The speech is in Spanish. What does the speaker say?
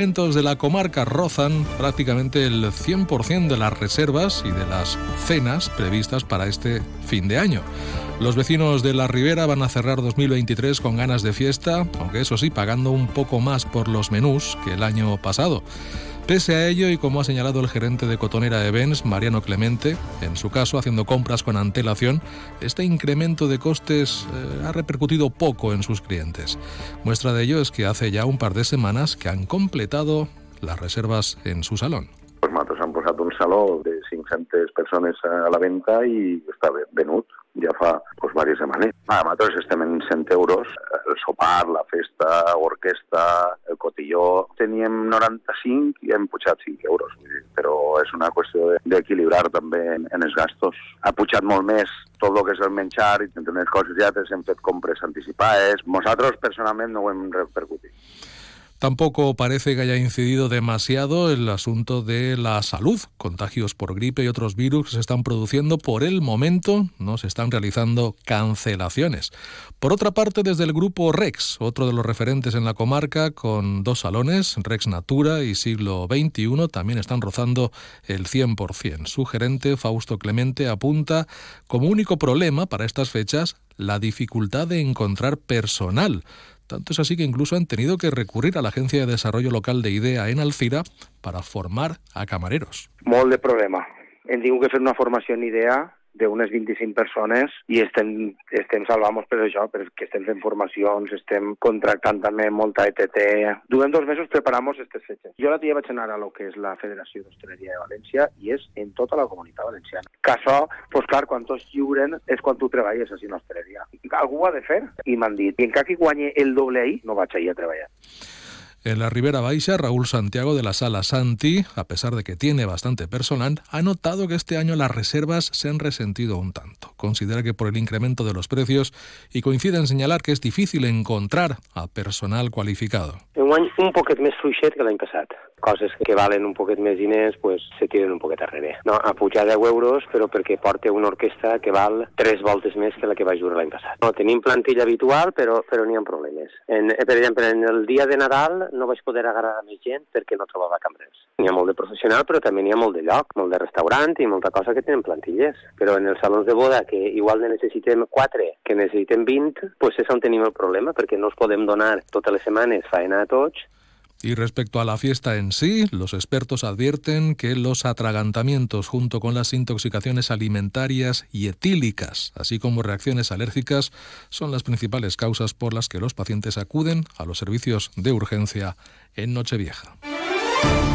de la comarca rozan prácticamente el 100% de las reservas y de las cenas previstas para este fin de año. Los vecinos de la Ribera van a cerrar 2023 con ganas de fiesta, aunque eso sí, pagando un poco más por los menús que el año pasado. Pese a ello, y como ha señalado el gerente de Cotonera Events, Mariano Clemente, en su caso haciendo compras con antelación, este incremento de costes eh, ha repercutido poco en sus clientes. Muestra de ello es que hace ya un par de semanas que han completado las reservas en su salón. Pues nosotros han posat un saló de 500 persones a la venta i està venut ja fa pues, diverses setmanes. Ah, nosaltres estem en 100 euros, el sopar, la festa, orquestra, el cotilló, teníem 95 i hem pujat 5 euros, però és una qüestió d'equilibrar també en, en els gastos. Ha pujat molt més tot el que és el menjar i entre les coses ja hem fet compres anticipades. Nosaltres personalment no ho hem repercutit. Tampoco parece que haya incidido demasiado el asunto de la salud. Contagios por gripe y otros virus se están produciendo. Por el momento no se están realizando cancelaciones. Por otra parte, desde el grupo Rex, otro de los referentes en la comarca, con dos salones, Rex Natura y Siglo XXI, también están rozando el 100%. Su gerente, Fausto Clemente, apunta como único problema para estas fechas la dificultad de encontrar personal tanto es así que incluso han tenido que recurrir a la Agencia de Desarrollo Local de IDEA en Alcira para formar a camareros. Molt de problema. Hem tingut que fer una formació IDEA d'unes 25 persones i estem, estem salvant per això, perquè estem fent formacions, estem contractant també molta ETT. Durant dos mesos preparamos aquestes fetges. Jo la tia vaig anar a lo que és la Federació d'Hostaleria de València i és en tota la comunitat valenciana. Que això, pues clar, quan tots lliuren és quan tu treballes així en hostaleria. Algú ho ha de fer i m'han dit, i encara que guanyi el doble ahir, no vaig ahir a treballar. En la Ribera Baixa, Raúl Santiago de la Sala Santi, a pesar de que tiene bastante personal, ha notado que este año las reservas se han resentido un tanto. Considera que por el incremento de los precios y coincide en señalar que es difícil encontrar a personal cualificado. Un any un poquet més fluixet que l'any passat. Coses que valen un poquet més diners pues, se tiren un poquet darrere. No, a pujar 10 euros, però perquè porta una orquestra que val tres voltes més que la que va jugar l'any passat. No, tenim plantilla habitual, però, però n'hi ha problemes. En, per exemple, en el dia de Nadal no vaig poder agarrar més gent perquè no trobava cambrers. N'hi ha molt de professional, però també n'hi ha molt de lloc, molt de restaurant i molta cosa que tenen plantilles. Però en els salons de boda, que igual ne necessitem 4, que necessitem 20, pues és on tenim el problema, perquè no us podem donar totes les setmanes faena a tots y respecto a la fiesta en sí, los expertos advierten que los atragantamientos junto con las intoxicaciones alimentarias y etílicas, así como reacciones alérgicas, son las principales causas por las que los pacientes acuden a los servicios de urgencia en Nochevieja.